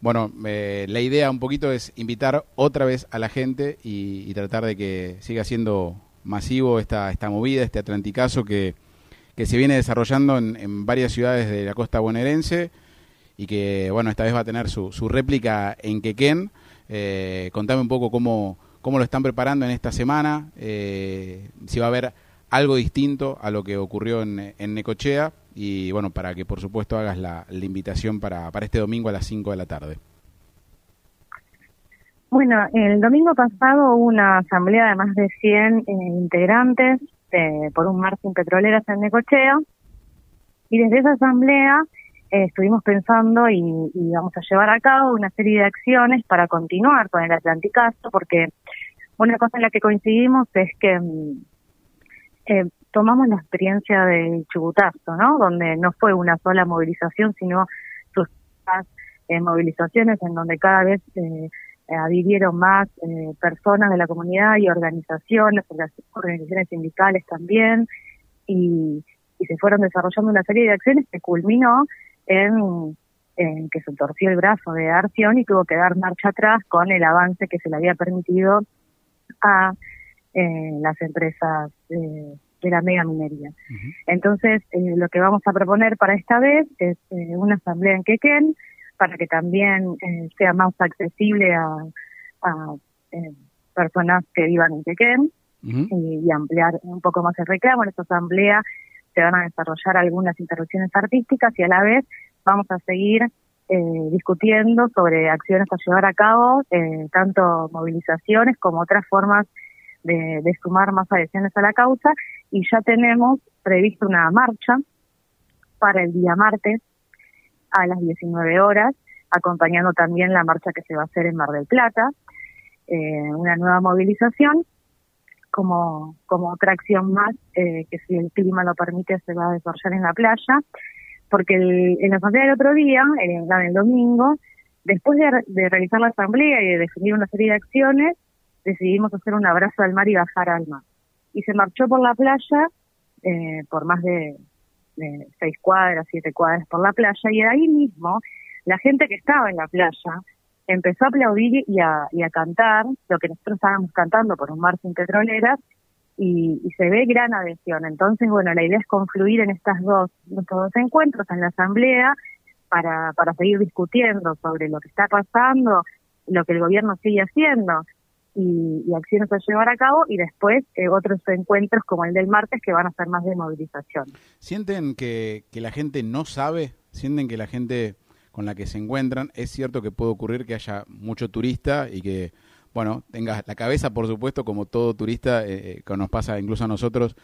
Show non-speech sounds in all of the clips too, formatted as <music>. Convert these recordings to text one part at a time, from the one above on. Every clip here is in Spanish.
Bueno, eh, la idea un poquito es invitar otra vez a la gente y, tratar de que siga siendo masivo esta, esta movida, este atlanticazo que, que se viene desarrollando en, varias ciudades de la costa bonaerense y que, bueno, esta vez va a tener su, su réplica en Quequén. Eh, contame un poco cómo, cómo lo están preparando en esta semana, eh, si va a haber algo distinto a lo que ocurrió en, en Necochea y bueno, para que por supuesto hagas la, invitación para, para este domingo a las 5 de la tarde. Bueno, el domingo pasado hubo una asamblea de más de 100 eh, integrantes por un mar sin petroleras en Necochea y desde esa asamblea eh, estuvimos pensando y, y, vamos a llevar a cabo una serie de acciones para continuar con el Atlanticazo porque una cosa en la que coincidimos es que mm, eh, tomamos la experiencia del Chubutazo, ¿no? Donde no fue una sola movilización, sino sus eh, movilizaciones en donde cada vez eh, adhirieron más eh, personas de la comunidad y organizaciones, organizaciones sindicales también, y, y se fueron desarrollando una serie de acciones que culminó en, en que se torció el brazo de Arción y tuvo que dar marcha atrás con el avance que se le había permitido a eh, las empresas eh, de la mega minería. Entonces, eh, lo que vamos a proponer para esta vez es eh, una asamblea en Quequén para que también eh, sea más accesible a, a personas que vivan en Quequén y, ampliar un poco más el reclamo. En esta asamblea se van a desarrollar algunas interrupciones artísticas y a la vez vamos a seguir discutiendo sobre acciones a llevar a cabo, tanto movilizaciones como otras formas de, sumar más adhesiones a la causa y ya tenemos previsto una marcha para el día martes a las 19 horas, acompañando también la marcha que se va a hacer en Mar del Plata, eh, una nueva movilización como, como otra acción más eh, que si el clima lo permite se va a desarrollar en la playa, porque el, en la asamblea del otro día, en el, domingo, después de, de realizar la asamblea y de definir una serie de acciones, decidimos hacer un abrazo al mar y bajar al mar. Y se marchó por la playa, eh, por más de, seis cuadras, siete cuadras por la playa, y ahí mismo la gente que estaba en la playa empezó a aplaudir y a, y a cantar lo que nosotros estábamos cantando por un mar sin petroleras, y, y, se ve gran adhesión. Entonces, bueno, la idea es confluir en estas dos, estos dos encuentros, en la asamblea, para, para seguir discutiendo sobre lo que está pasando, lo que el gobierno sigue haciendo y, acciones a llevar a cabo y después eh, otros encuentros como el del martes que van a ser más de movilización. ¿Sienten que, que la gente no sabe? ¿Sienten que la gente con la que se encuentran, es cierto que puede ocurrir que haya mucho turista y que, bueno, tenga la cabeza, por supuesto, como todo turista, eh, eh, que nos pasa incluso a nosotros,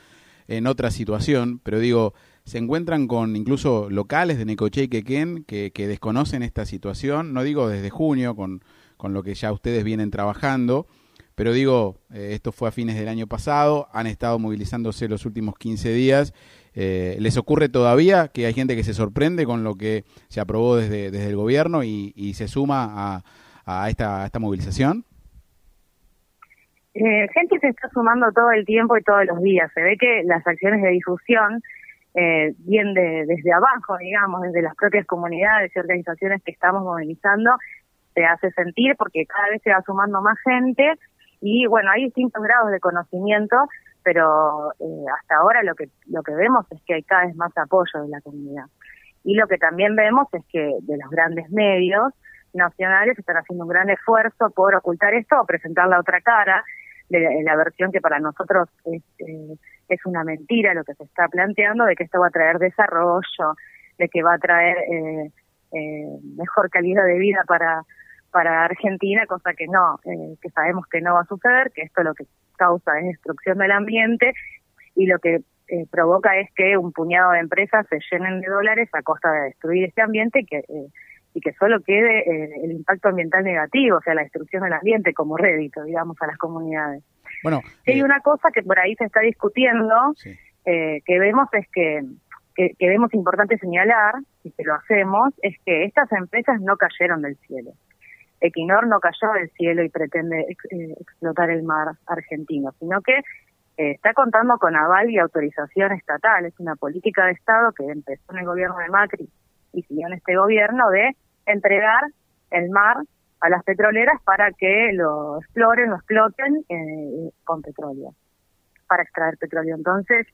en otra situación, pero digo, se encuentran con incluso locales de Necoche y Quequén que, que desconocen esta situación, no digo desde junio, con, con lo que ya ustedes vienen trabajando, pero digo, eh, esto fue a fines del año pasado, han estado movilizándose los últimos 15 días. Eh, ¿Les ocurre todavía que hay gente que se sorprende con lo que se aprobó desde, desde el gobierno y, se suma a, a, esta, esta movilización? Eh, gente se está sumando todo el tiempo y todos los días. Se ve que las acciones de difusión, eh, bien de, desde abajo, digamos, desde las propias comunidades y organizaciones que estamos movilizando, se hace sentir porque cada vez se va sumando más gente y bueno, hay distintos grados de conocimiento, pero eh, hasta ahora lo que, lo que vemos es que hay cada vez más apoyo de la comunidad. Y lo que también vemos es que de los grandes medios nacionales están haciendo un gran esfuerzo por ocultar esto o presentar la otra cara de la, versión que para nosotros es, eh, es una mentira lo que se está planteando de que esto va a traer desarrollo, de que va a traer eh, eh, mejor calidad de vida para para Argentina, cosa que no, eh, que sabemos que no va a suceder, que esto lo que causa es destrucción del ambiente y lo que eh, provoca es que un puñado de empresas se llenen de dólares a costa de destruir este ambiente y que, eh, y que solo quede el impacto ambiental negativo, o sea, la destrucción del ambiente como rédito, digamos, a las comunidades. Bueno, hay una cosa que por ahí se está discutiendo, que vemos es que, que, que vemos importante señalar, y que lo hacemos, es que estas empresas no cayeron del cielo. Equinor no cayó del cielo y pretende eh, explotar el mar argentino, sino que eh, está contando con aval y autorización estatal. Es una política de Estado que empezó en el gobierno de Macri y siguió en este gobierno de entregar el mar a las petroleras para que lo exploren, lo exploten eh, con petróleo, para extraer petróleo. Entonces,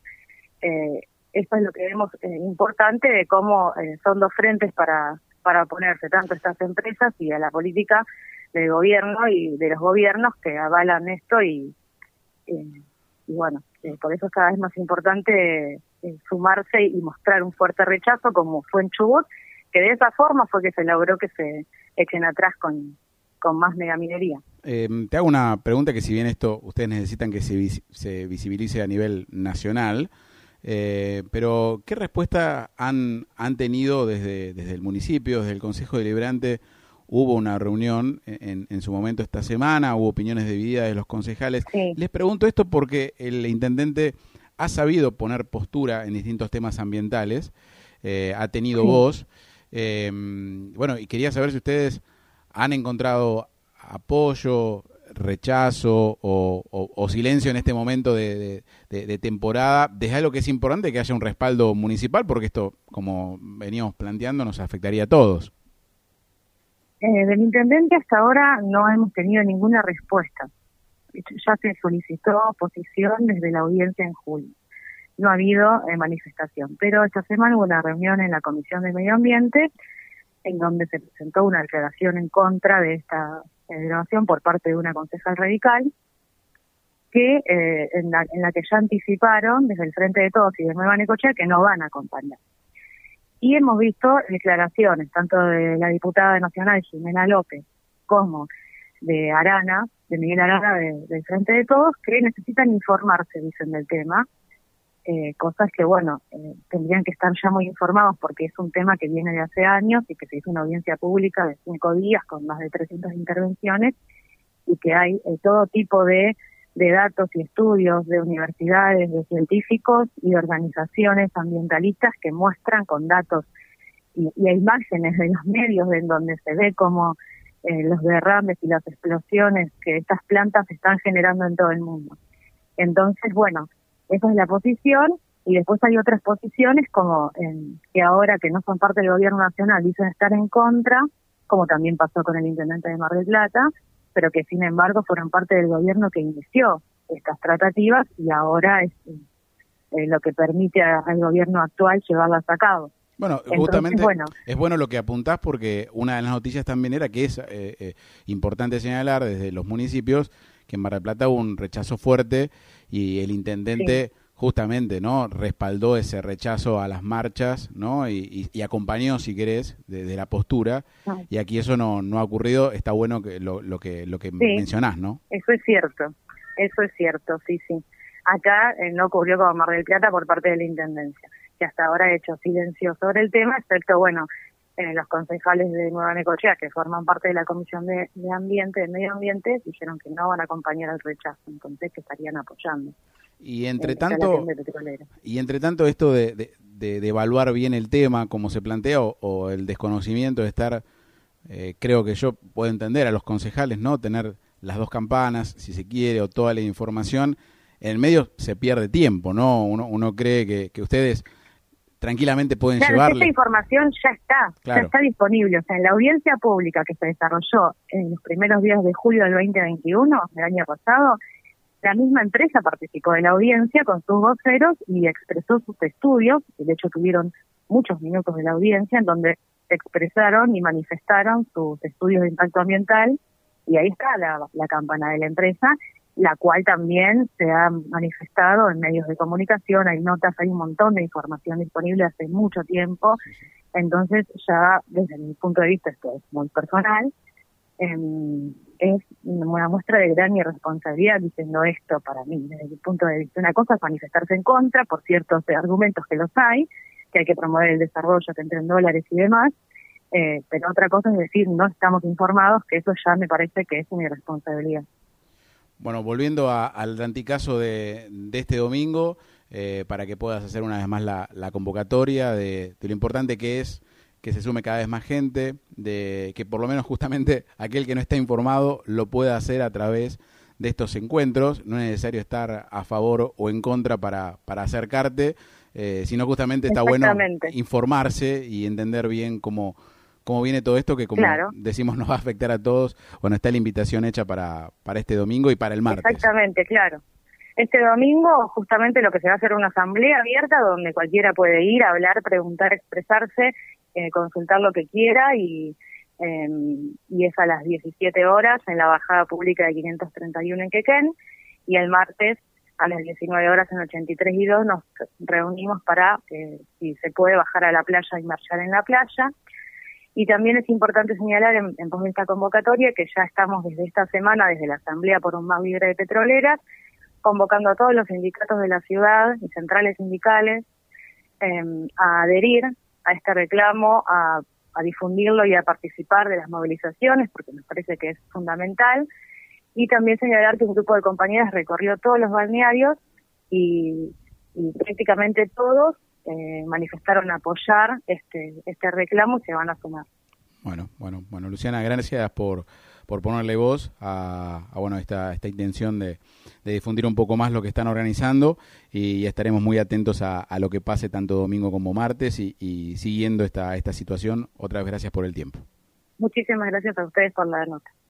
eh, esto es lo que vemos importante de cómo son dos frentes para, para oponerse tanto a estas empresas y a la política del gobierno y de los gobiernos que avalan esto y, y bueno, por eso es cada vez más importante sumarse y mostrar un fuerte rechazo como fue en Chubut, que de esa forma fue que se logró que se echen atrás con, con más megaminería. Eh, te hago una pregunta que si bien esto ustedes necesitan que se, se visibilice a nivel nacional, eh, pero ¿qué respuesta han, han tenido desde, desde el municipio, desde el Consejo Deliberante? Hubo una reunión en, en, su momento esta semana, hubo opiniones divididas de los concejales. Les pregunto esto porque el intendente ha sabido poner postura en distintos temas ambientales, eh, ha tenido voz. Eh, bueno, y quería saber si ustedes han encontrado apoyo, rechazo o, silencio en este momento de, temporada, desde algo que es importante que haya un respaldo municipal, porque esto, como veníamos planteando, nos afectaría a todos. Eh, del intendente hasta ahora no hemos tenido ninguna respuesta. Ya se solicitó oposición desde la audiencia en julio. No ha habido eh, manifestación, pero esta semana hubo una reunión en la Comisión de Medio Ambiente en donde se presentó una declaración en contra de esta grabación por parte de una concejal radical, que eh, en, la, en, la, que ya anticiparon desde el Frente de Todos y de Nueva Necochea que no van a acompañar. Y hemos visto declaraciones tanto de la diputada nacional Jimena López como de Arana, de Miguel Arana del Frente de Todos, que necesitan informarse, dicen, del tema, eh, cosas que, bueno, eh, tendrían que estar ya muy informados porque es un tema que viene de hace años y que se hizo una audiencia pública de cinco días con más de 300 intervenciones y que hay eh, todo tipo de, de datos y estudios de universidades, de científicos y de organizaciones ambientalistas que muestran con datos y, y imágenes de los medios en donde se ve como eh, los derrames y las explosiones que estas plantas están generando en todo el mundo. Entonces, bueno, esa es la posición y después hay otras posiciones como que ahora que no son parte del gobierno nacional dicen estar en contra, como también pasó con el intendente de Mar del Plata, pero que sin embargo fueron parte del gobierno que inició estas tratativas y ahora es eh, lo que permite al gobierno actual llevarlas a cabo. Bueno, justamente es bueno lo que apuntás porque una de las noticias también era que es eh, eh, importante señalar desde los municipios que en Mar del Plata hubo un rechazo fuerte y el intendente justamente no respaldó ese rechazo a las marchas no y, acompañó si querés de, la postura. Y aquí eso no, no ha ocurrido. Está bueno que lo, lo que lo que mencionás no eso es cierto. Eso es cierto sí sí. Acá eh, no ocurrió con Mar del Plata por parte de la intendencia que hasta ahora ha hecho silencio sobre el tema excepto bueno eh, los concejales de Nueva Necochea, que forman parte de la Comisión de, Ambiente, de Medio Ambiente, dijeron que no van a acompañar el rechazo, entonces que estarían apoyando. Y entre tanto, y entre tanto esto de, de, evaluar bien el tema, como se plantea, o, el desconocimiento de estar, eh, creo que yo puedo entender a los concejales, ¿no? Tener las dos campanas, si se quiere, o toda la información, en el medio se pierde tiempo, ¿no? Uno, uno cree que, que ustedes tranquilamente pueden claro, llevarle. Esta información ya está, ya está disponible. O sea, en la audiencia pública que se desarrolló en los primeros días de julio del 2021, del año pasado, la misma empresa participó de la audiencia con sus voceros y expresó sus estudios, de hecho tuvieron muchos minutos de la audiencia en donde expresaron y manifestaron sus estudios de impacto ambiental y ahí está la, la campana de la empresa la cual también se ha manifestado en medios de comunicación, hay notas, hay un montón de información disponible hace mucho tiempo, entonces ya desde mi punto de vista, esto es muy personal, em, es una muestra de gran irresponsabilidad diciendo esto para mí, desde mi punto de vista. Una cosa es manifestarse en contra por ciertos argumentos que los hay, que hay que promover el desarrollo, que entren dólares y demás, eh, pero otra cosa es decir, no estamos informados, que eso ya me parece que es una irresponsabilidad. Bueno, volviendo al anticaso de, de este domingo, eh, para que puedas hacer una vez más la, convocatoria de, lo importante que es que se sume cada vez más gente, de que por lo menos justamente <laughs> aquel que no está informado lo pueda hacer a través de estos encuentros. No es necesario estar a favor o en contra para, para acercarte, eh, sino justamente está bueno informarse y entender bien cómo cómo viene todo esto que como decimos <laughs> nos va a afectar a todos. Bueno, está la invitación hecha para, para este domingo y para el martes. Exactamente, claro. Este domingo justamente lo que se va a hacer una asamblea abierta donde cualquiera puede ir, hablar, preguntar, expresarse, eh, consultar lo que quiera y, em, y es a las 17 horas en la bajada pública de 531 en Quequén y el martes a las 19 horas en 83 y 2 nos reunimos para, eh, si se puede, bajar a la playa y marchar en la playa. Y también es importante señalar en, en de esta convocatoria que ya estamos desde esta semana, desde la Asamblea por un más libre de petroleras, convocando a todos los sindicatos de la ciudad y centrales sindicales em, a adherir a este reclamo, a, difundirlo y a participar de las movilizaciones, porque nos parece que es fundamental. Y también señalar que un grupo de compañeras recorrió todos los balnearios y, prácticamente todos eh, manifestaron apoyar este, este reclamo y se van a sumar. Bueno, bueno, bueno, Luciana, gracias por, por ponerle voz a, bueno esta, esta intención de, difundir un poco más lo que están organizando y, estaremos muy atentos a, lo que pase tanto domingo como martes y, y siguiendo esta, esta situación. Otra vez gracias por el tiempo. Muchísimas gracias a ustedes por la nota.